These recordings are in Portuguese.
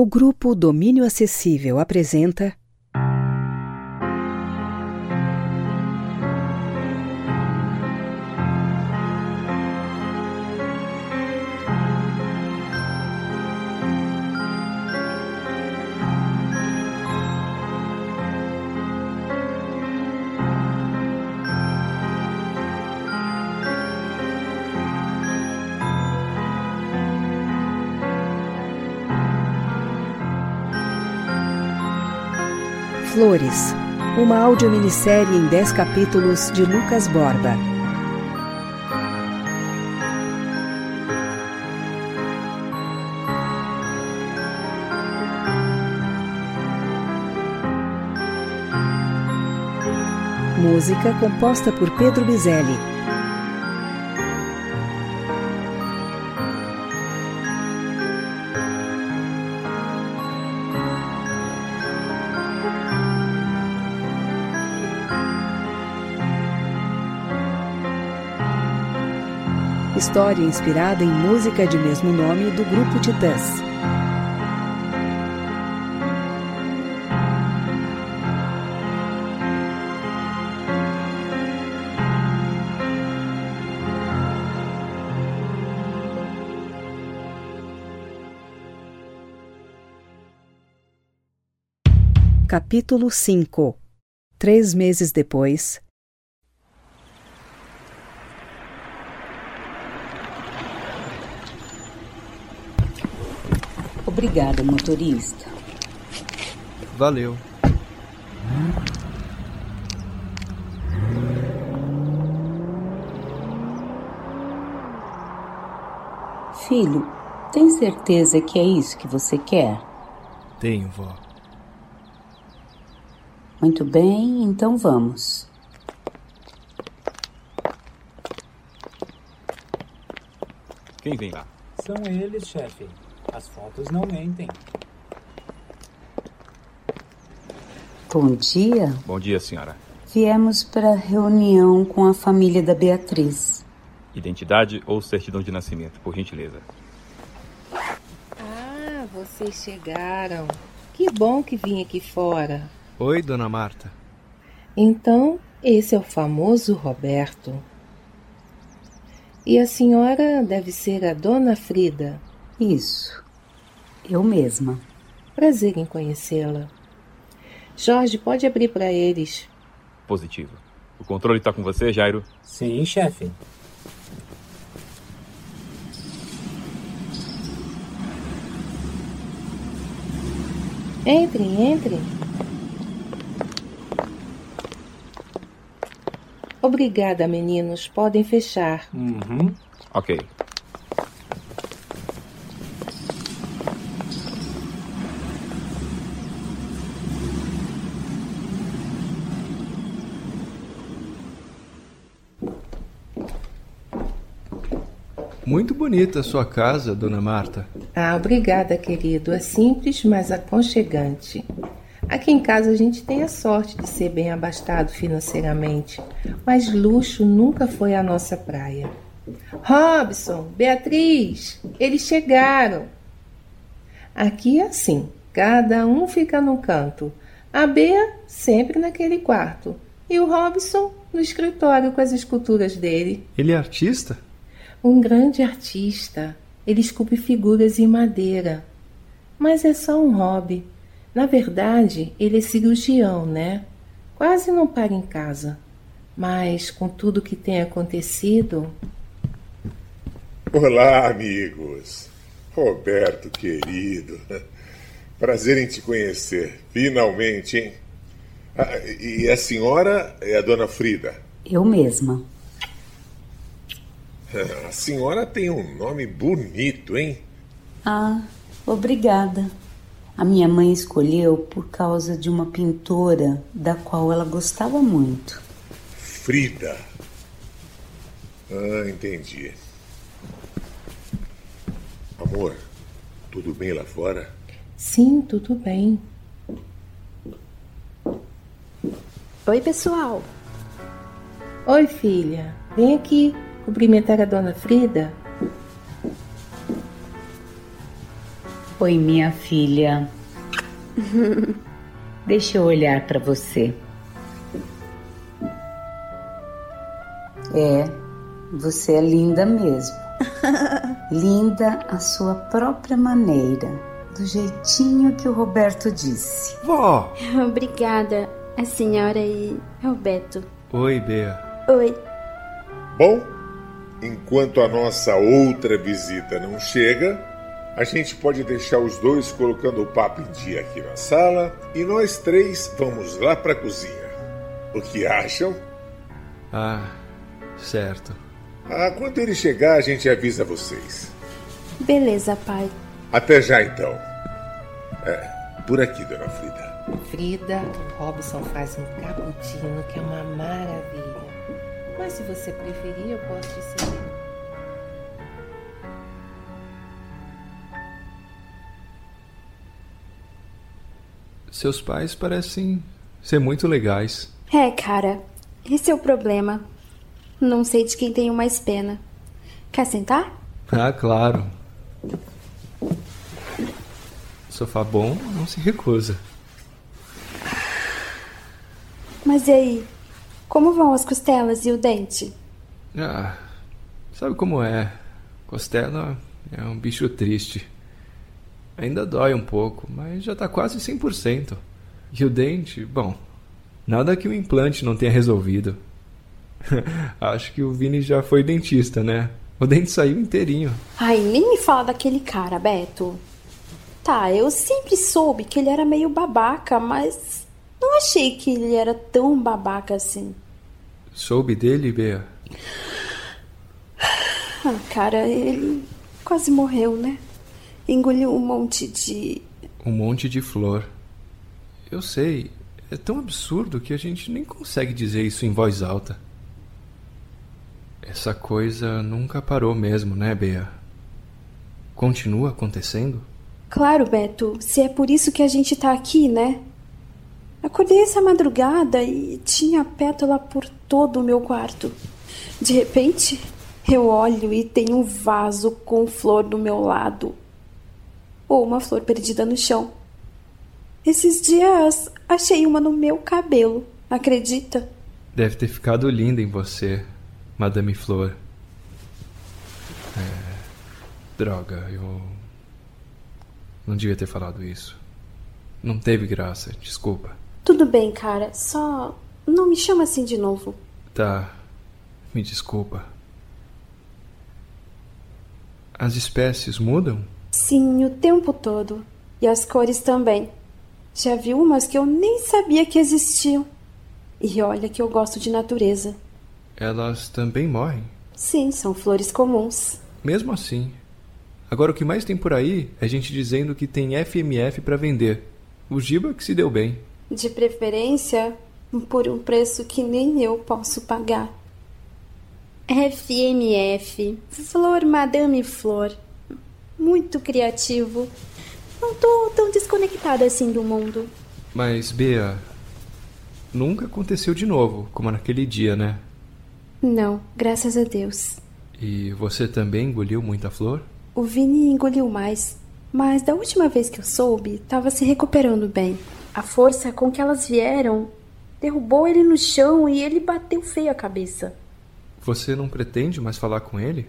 O grupo Domínio Acessível apresenta. Flores, uma audiominissérie em 10 capítulos de Lucas Borba. Música composta por Pedro Bizelli. História inspirada em música de mesmo nome do grupo Titãs. Capítulo 5 Três meses depois, Obrigada, motorista. Valeu. Filho, tem certeza que é isso que você quer? Tenho, vó. Muito bem, então vamos. Quem vem lá? São eles, chefe. As fotos não mentem. Bom dia. Bom dia, senhora. Viemos para reunião com a família da Beatriz. Identidade ou certidão de nascimento, por gentileza. Ah, vocês chegaram. Que bom que vim aqui fora. Oi, dona Marta. Então, esse é o famoso Roberto. E a senhora deve ser a dona Frida. Isso. Eu mesma. Prazer em conhecê-la. Jorge, pode abrir para eles. Positivo. O controle está com você, Jairo? Sim, chefe. Entrem, entrem. Obrigada, meninos. Podem fechar. Uhum. Ok. Muito bonita a sua casa, dona Marta. Ah, obrigada, querido. É simples, mas aconchegante. Aqui em casa a gente tem a sorte de ser bem abastado financeiramente, mas luxo nunca foi a nossa praia. Robson, Beatriz, eles chegaram. Aqui é assim, cada um fica num canto. A Bea sempre naquele quarto e o Robson no escritório com as esculturas dele. Ele é artista? Um grande artista. Ele esculpe figuras em madeira. Mas é só um hobby. Na verdade, ele é cirurgião, né? Quase não para em casa. Mas com tudo que tem acontecido. Olá, amigos. Roberto, querido. Prazer em te conhecer. Finalmente, hein? Ah, e a senhora é a dona Frida? Eu mesma. A senhora tem um nome bonito, hein? Ah, obrigada. A minha mãe escolheu por causa de uma pintora da qual ela gostava muito. Frida. Ah, entendi. Amor, tudo bem lá fora? Sim, tudo bem. Oi, pessoal. Oi, filha. Vem aqui cumprimentar a dona Frida. Oi, minha filha. Deixa eu olhar para você. É, você é linda mesmo. linda à sua própria maneira, do jeitinho que o Roberto disse. Vó! Obrigada, a senhora e Roberto. Oi, Bea. Oi. Bom, enquanto a nossa outra visita não chega, a gente pode deixar os dois colocando o papo em dia aqui na sala e nós três vamos lá para a cozinha. O que acham? Ah, certo. Ah, quando ele chegar, a gente avisa vocês. Beleza, pai. Até já então. É, por aqui, dona Frida. Frida, o Robson faz um cappuccino que é uma maravilha. Mas se você preferir, eu posso te servir. Seus pais parecem ser muito legais. É, cara, esse é o problema. Não sei de quem tenho mais pena. Quer sentar? Ah, claro. Sofá bom não se recusa. Mas e aí? Como vão as costelas e o dente? Ah, sabe como é? Costela é um bicho triste. Ainda dói um pouco, mas já tá quase 100%. E o dente, bom, nada que o implante não tenha resolvido. Acho que o Vini já foi dentista, né? O dente saiu inteirinho. Ai, nem me fala daquele cara, Beto. Tá, eu sempre soube que ele era meio babaca, mas não achei que ele era tão babaca assim. Soube dele, Bea? Ah, cara, ele quase morreu, né? Engoliu um monte de. Um monte de flor. Eu sei, é tão absurdo que a gente nem consegue dizer isso em voz alta. Essa coisa nunca parou mesmo, né, Bea? Continua acontecendo? Claro, Beto, se é por isso que a gente tá aqui, né? Acordei essa madrugada e tinha pétala por todo o meu quarto. De repente, eu olho e tem um vaso com flor do meu lado. Ou uma flor perdida no chão. Esses dias achei uma no meu cabelo, acredita? Deve ter ficado linda em você, Madame Flor. É. Droga, eu. Não devia ter falado isso. Não teve graça, desculpa. Tudo bem, cara, só não me chama assim de novo. Tá. Me desculpa. As espécies mudam? Sim, o tempo todo. E as cores também. Já vi umas que eu nem sabia que existiam. E olha que eu gosto de natureza. Elas também morrem? Sim, são flores comuns. Mesmo assim. Agora o que mais tem por aí é gente dizendo que tem FMF para vender. O Giba que se deu bem. De preferência, por um preço que nem eu posso pagar. FMF, Flor Madame Flor. Muito criativo. Não tô tão desconectada assim do mundo. Mas, Bea, nunca aconteceu de novo, como naquele dia, né? Não, graças a Deus. E você também engoliu muita flor? O Vini engoliu mais, mas da última vez que eu soube, estava se recuperando bem. A força com que elas vieram derrubou ele no chão e ele bateu feio a cabeça. Você não pretende mais falar com ele?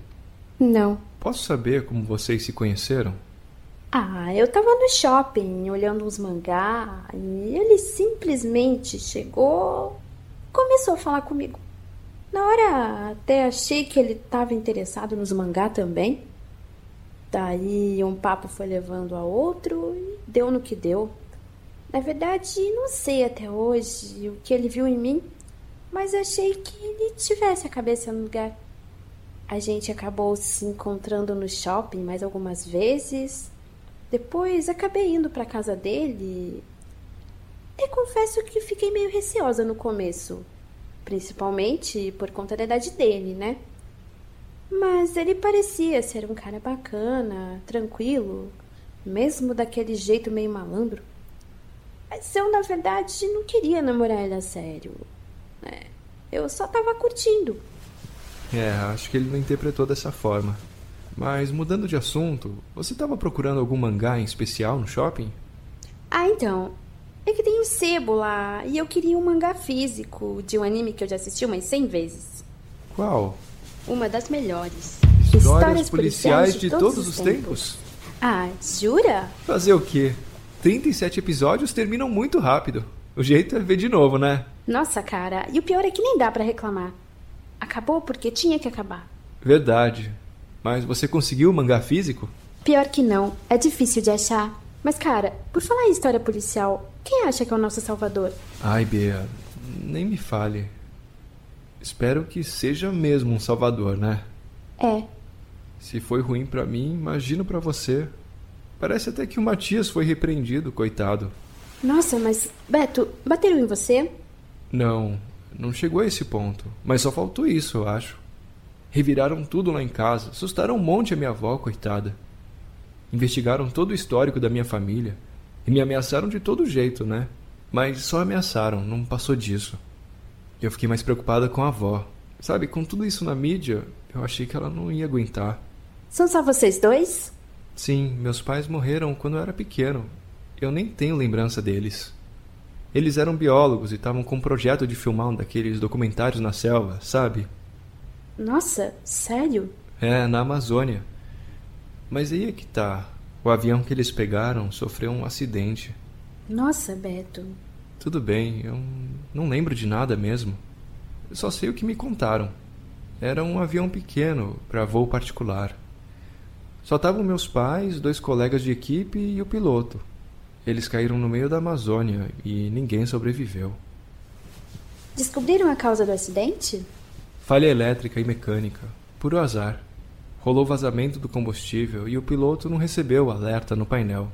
Não. Posso saber como vocês se conheceram? Ah, eu tava no shopping olhando uns mangá e ele simplesmente chegou, começou a falar comigo. Na hora até achei que ele estava interessado nos mangá também. Daí um papo foi levando a outro e deu no que deu. Na verdade, não sei até hoje o que ele viu em mim, mas achei que ele tivesse a cabeça no lugar. A gente acabou se encontrando no shopping mais algumas vezes. Depois acabei indo para casa dele. E confesso que fiquei meio receosa no começo, principalmente por conta da idade dele, né? Mas ele parecia ser um cara bacana, tranquilo, mesmo daquele jeito meio malandro. Mas eu, na verdade, não queria namorar ele a sério. né? eu só tava curtindo. É, acho que ele não interpretou dessa forma. Mas mudando de assunto, você estava procurando algum mangá em especial no shopping? Ah, então. É que tem um sebo lá e eu queria um mangá físico de um anime que eu já assisti umas 100 vezes. Qual? Uma das melhores. Histórias, policiais, de, todos, os tempos? Ah, jura? Fazer o quê? 37 episódios terminam muito rápido. O jeito é ver de novo, né? Nossa, cara, e o pior é que nem dá pra reclamar. Acabou porque tinha que acabar. Verdade. Mas você conseguiu o mangá físico? Pior que não, é difícil de achar. Mas, cara, por falar em história policial, quem acha que é o nosso salvador? Ai, Bea, nem me fale. Espero que seja mesmo um salvador, né? É. Se foi ruim pra mim, imagino pra você. Parece até que o Matias foi repreendido, coitado. Nossa, mas, Beto, bateram em você? Não, não chegou a esse ponto. Mas só faltou isso, eu acho. Reviraram tudo lá em casa, assustaram um monte a minha avó, coitada. Investigaram todo o histórico da minha família e me ameaçaram de todo jeito, né? Mas só ameaçaram, não passou disso. Eu fiquei mais preocupada com a avó. Sabe, com tudo isso na mídia, eu achei que ela não ia aguentar. São só vocês dois? Sim, meus pais morreram quando eu era pequeno. Eu nem tenho lembrança deles. Eles eram biólogos e estavam com um projeto de filmar um daqueles documentários na selva, sabe? Nossa, sério? É, na Amazônia. Mas aí é que tá. O avião que eles pegaram sofreu um acidente. Nossa, Beto. Tudo bem, eu não lembro de nada mesmo. Eu só sei o que me contaram. Era um avião pequeno para voo particular. Só estavam meus pais, dois colegas de equipe e o piloto. Eles caíram no meio da Amazônia e ninguém sobreviveu. Descobriram a causa do acidente? Falha elétrica e mecânica. Puro azar. Rolou vazamento do combustível e o piloto não recebeu o alerta no painel.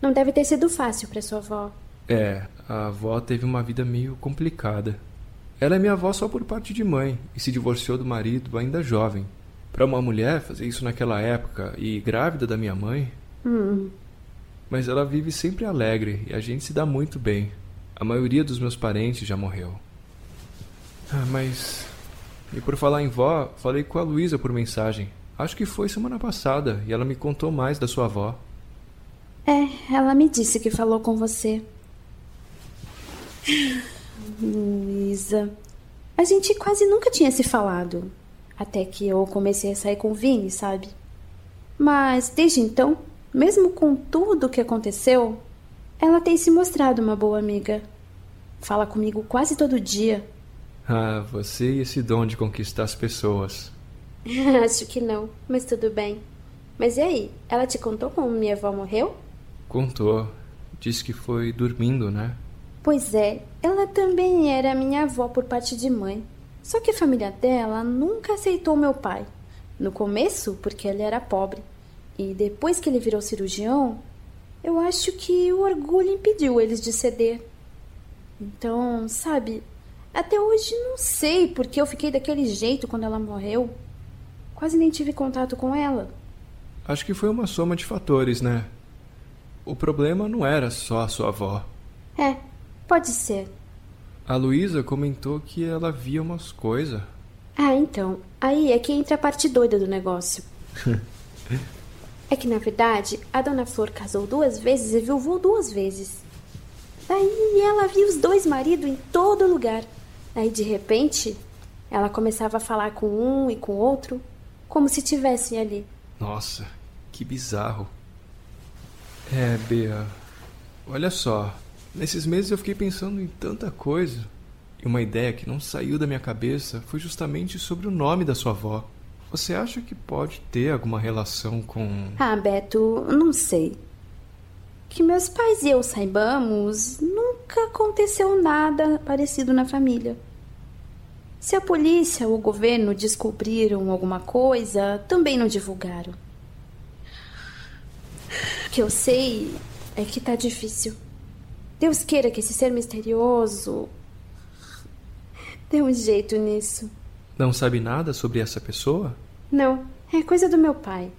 Não deve ter sido fácil para sua avó. É, a avó teve uma vida meio complicada. Ela é minha avó só por parte de mãe e se divorciou do marido ainda jovem. Para uma mulher fazer isso naquela época e grávida da minha mãe. Hum. Mas ela vive sempre alegre e a gente se dá muito bem. A maioria dos meus parentes já morreu. Ah, mas. E por falar em vó, falei com a Luísa por mensagem. Acho que foi semana passada e ela me contou mais da sua avó. É, ela me disse que falou com você. Luísa. A gente quase nunca tinha se falado. Até que eu comecei a sair com o Vini, sabe? Mas desde então, mesmo com tudo o que aconteceu, ela tem se mostrado uma boa amiga. Fala comigo quase todo dia. Ah, você e esse dom de conquistar as pessoas. Acho que não, mas tudo bem. Mas e aí, ela te contou como minha avó morreu? Contou. Disse que foi dormindo, né? Pois é, ela também era minha avó por parte de mãe. Só que a família dela nunca aceitou meu pai. No começo, porque ele era pobre. E depois que ele virou cirurgião, eu acho que o orgulho impediu eles de ceder. Então, sabe, até hoje não sei porque eu fiquei daquele jeito quando ela morreu. Quase nem tive contato com ela. Acho que foi uma soma de fatores, né? O problema não era só a sua avó. É, pode ser. A Luísa comentou que ela via umas coisas. Ah, então. Aí é que entra a parte doida do negócio. é que, na verdade, a dona Flor casou duas vezes e viu vô duas vezes. Daí ela viu os dois maridos em todo lugar. Aí, de repente, ela começava a falar com um e com o outro, como se tivessem ali. Nossa, que bizarro. É, Bea, olha só. Nesses meses eu fiquei pensando em tanta coisa. E uma ideia que não saiu da minha cabeça foi justamente sobre o nome da sua avó. Você acha que pode ter alguma relação com. Ah, Beto, não sei. Que meus pais e eu saibamos, nunca aconteceu nada parecido na família. Se a polícia ou o governo descobriram alguma coisa, também não divulgaram. O que eu sei é que tá difícil. Deus queira que esse ser misterioso dê um jeito nisso. Não sabe nada sobre essa pessoa? Não, é coisa do meu pai.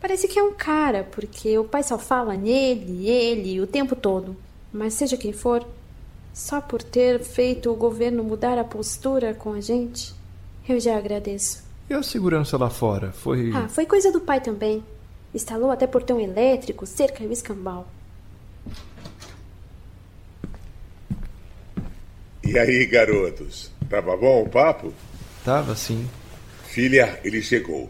Parece que é um cara, porque o pai só fala nele, ele, o tempo todo. Mas seja quem for, só por ter feito o governo mudar a postura com a gente, eu já agradeço. E a segurança lá fora? Foi. Ah, foi coisa do pai também. Instalou até portão elétrico, cerca e o escambau. E aí, garotos? Tava bom o papo? Tava sim. Filha, ele chegou.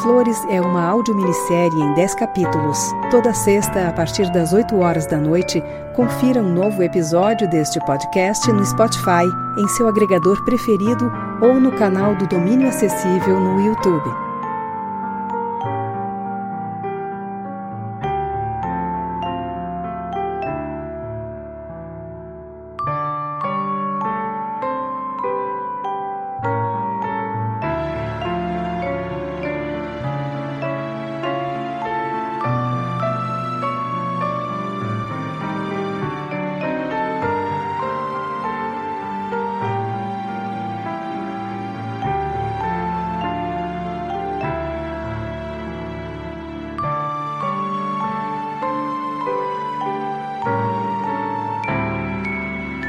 Flores é uma audiominissérie em 10 capítulos. Toda sexta, a partir das 8 horas da noite, confira um novo episódio deste podcast no Spotify, em seu agregador preferido ou no canal do Domínio Acessível no YouTube.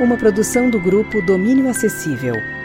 Uma produção do grupo Domínio Acessível.